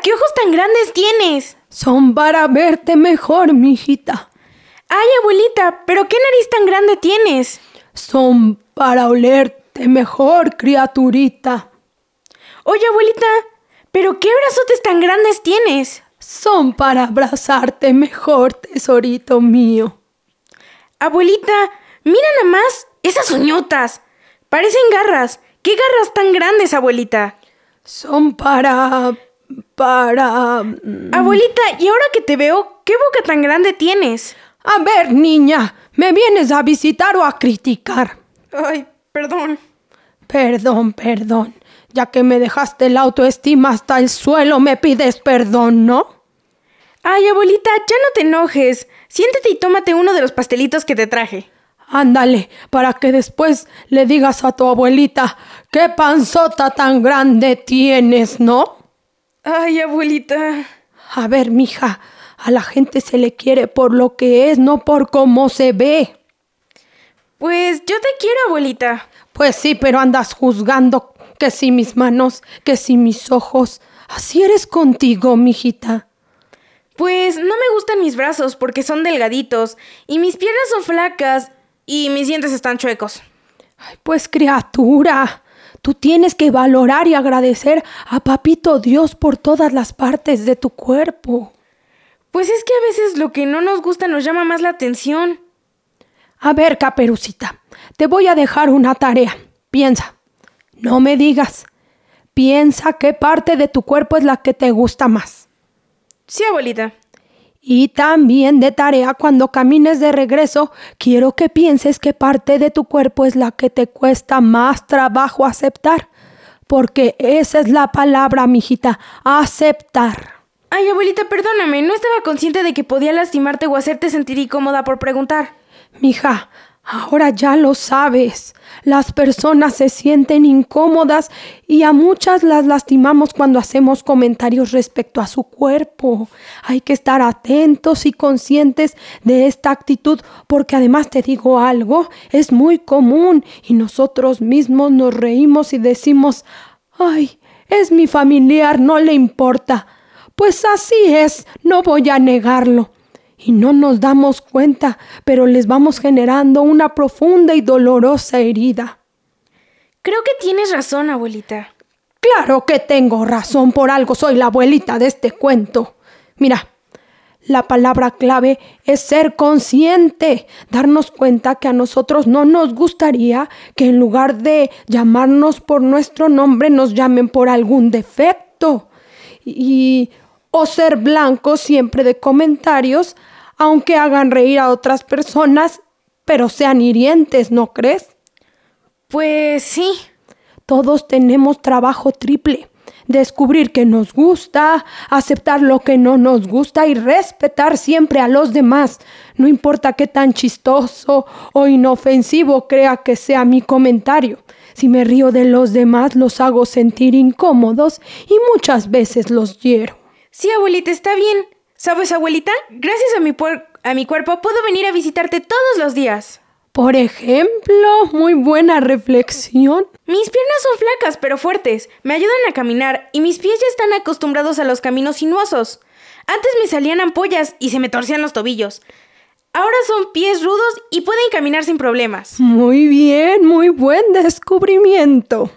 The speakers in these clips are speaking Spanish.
¿qué ojos tan grandes tienes? Son para verte mejor, mijita. Ay, abuelita, ¿pero qué nariz tan grande tienes? Son para olerte mejor, criaturita. Oye, abuelita, ¿pero qué brazotes tan grandes tienes? Son para abrazarte mejor, tesorito mío. Abuelita, mira nada más esas uñotas. Parecen garras. ¿Qué garras tan grandes, abuelita? Son para... para... mm, Abuelita, y ahora que te veo, ¿qué boca tan grande tienes? A ver, niña, ¿me vienes a visitar o a criticar? Ay, perdón. Perdón, perdón. Ya que me dejaste la autoestima hasta el suelo, me pides perdón, ¿no? Ay, abuelita, ya no te enojes. Siéntate y tómate uno de los pastelitos que te traje. Ándale, para que después le digas a tu abuelita, qué panzota tan grande tienes, ¿no? Ay, abuelita. A ver, mija, a la gente se le quiere por lo que es, no por cómo se ve. Pues yo te quiero, abuelita. Pues sí, pero andas juzgando que si mis manos, que si mis ojos. Así eres contigo, mijita. Pues no me gustan mis brazos porque son delgaditos y mis piernas son flacas y mis dientes están chuecos. Ay, pues criatura, tú tienes que valorar y agradecer a Papito Dios por todas las partes de tu cuerpo. Pues es que a veces lo que no nos gusta nos llama más la atención. A ver, caperucita, te voy a dejar una tarea. Piensa. No me digas. Piensa qué parte de tu cuerpo es la que te gusta más. Sí, abuelita. Y también de tarea cuando camines de regreso, quiero que pienses qué parte de tu cuerpo es la que te cuesta más trabajo aceptar. Porque esa es la palabra, mijita, aceptar. Ay, abuelita, perdóname, no estaba consciente de que podía lastimarte o hacerte sentir incómoda por preguntar. Mija, ahora ya lo sabes. Las personas se sienten incómodas y a muchas las lastimamos cuando hacemos comentarios respecto a su cuerpo. Hay que estar atentos y conscientes de esta actitud porque además te digo algo, es muy común y nosotros mismos nos reímos y decimos, ay, es mi familiar, no le importa. Pues así es, no voy a negarlo y no nos damos cuenta, pero les vamos generando una profunda y dolorosa herida. Creo que tienes razón, abuelita. Claro que tengo razón, por algo soy la abuelita de este cuento. Mira, la palabra clave es ser consciente, darnos cuenta que a nosotros no nos gustaría que en lugar de llamarnos por nuestro nombre nos llamen por algún defecto. Y o ser blanco siempre de comentarios, aunque hagan reír a otras personas, pero sean hirientes, ¿no crees? Pues sí. Todos tenemos trabajo triple. Descubrir que nos gusta, aceptar lo que no nos gusta y respetar siempre a los demás. No importa qué tan chistoso o inofensivo crea que sea mi comentario. Si me río de los demás, los hago sentir incómodos y muchas veces los hiero. Sí, abuelita, está bien. ¿Sabes, abuelita? Gracias a mi, a mi cuerpo puedo venir a visitarte todos los días. Por ejemplo, muy buena reflexión. Mis piernas son flacas pero fuertes, me ayudan a caminar y mis pies ya están acostumbrados a los caminos sinuosos. Antes me salían ampollas y se me torcían los tobillos. Ahora son pies rudos y pueden caminar sin problemas. Muy bien, muy buen descubrimiento.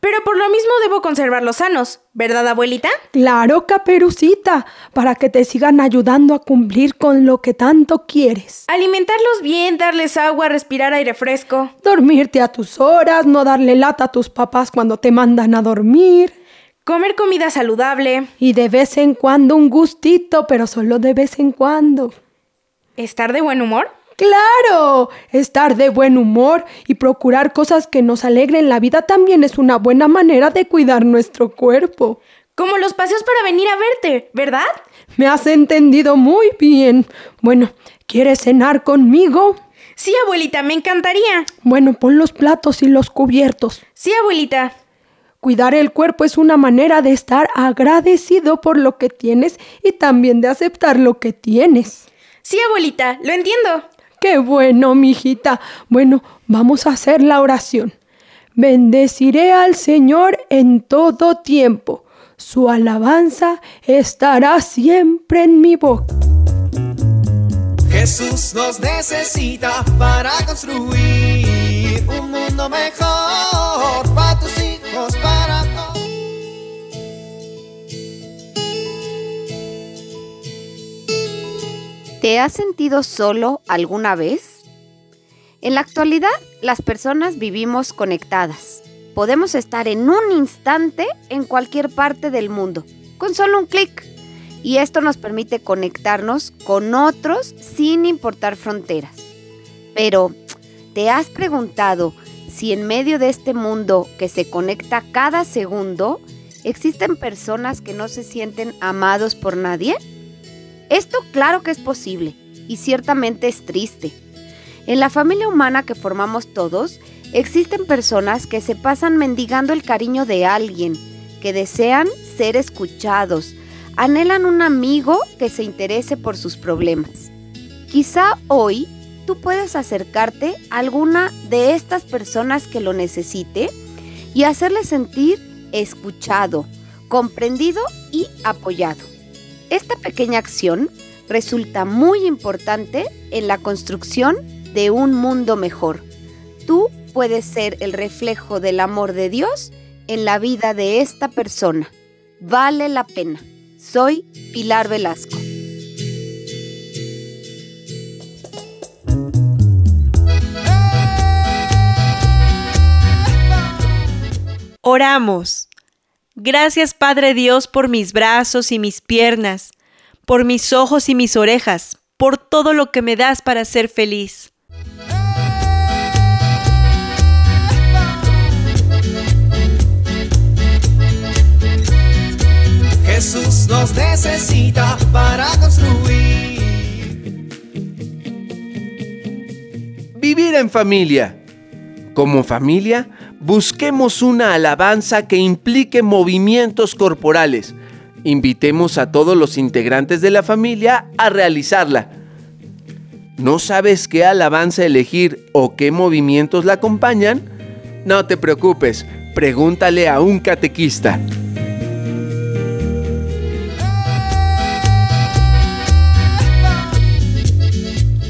Pero por lo mismo debo conservarlos sanos, ¿verdad, abuelita? Claro, caperucita, para que te sigan ayudando a cumplir con lo que tanto quieres. Alimentarlos bien, darles agua, respirar aire fresco. Dormirte a tus horas, no darle lata a tus papás cuando te mandan a dormir. Comer comida saludable. Y de vez en cuando un gustito, pero solo de vez en cuando. ¿Estar de buen humor? Claro, estar de buen humor y procurar cosas que nos alegren la vida también es una buena manera de cuidar nuestro cuerpo. Como los paseos para venir a verte, ¿verdad? Me has entendido muy bien. Bueno, ¿quieres cenar conmigo? Sí, abuelita, me encantaría. Bueno, pon los platos y los cubiertos. Sí, abuelita. Cuidar el cuerpo es una manera de estar agradecido por lo que tienes y también de aceptar lo que tienes. Sí, abuelita, lo entiendo. Qué bueno, mijita. Bueno, vamos a hacer la oración. Bendeciré al Señor en todo tiempo. Su alabanza estará siempre en mi boca. Jesús nos necesita para construir un mundo mejor ¿Te has sentido solo alguna vez? En la actualidad, las personas vivimos conectadas. Podemos estar en un instante en cualquier parte del mundo, con solo un clic. Y esto nos permite conectarnos con otros sin importar fronteras. Pero, ¿te has preguntado si en medio de este mundo que se conecta cada segundo, existen personas que no se sienten amados por nadie? Esto claro que es posible y ciertamente es triste. En la familia humana que formamos todos, existen personas que se pasan mendigando el cariño de alguien, que desean ser escuchados, anhelan un amigo que se interese por sus problemas. Quizá hoy tú puedes acercarte a alguna de estas personas que lo necesite y hacerle sentir escuchado, comprendido y apoyado. Esta pequeña acción resulta muy importante en la construcción de un mundo mejor. Tú puedes ser el reflejo del amor de Dios en la vida de esta persona. Vale la pena. Soy Pilar Velasco. Oramos. Gracias Padre Dios por mis brazos y mis piernas, por mis ojos y mis orejas, por todo lo que me das para ser feliz. Jesús nos necesita para construir. Vivir en familia. Como familia, busquemos una alabanza que implique movimientos corporales. Invitemos a todos los integrantes de la familia a realizarla. ¿No sabes qué alabanza elegir o qué movimientos la acompañan? No te preocupes, pregúntale a un catequista.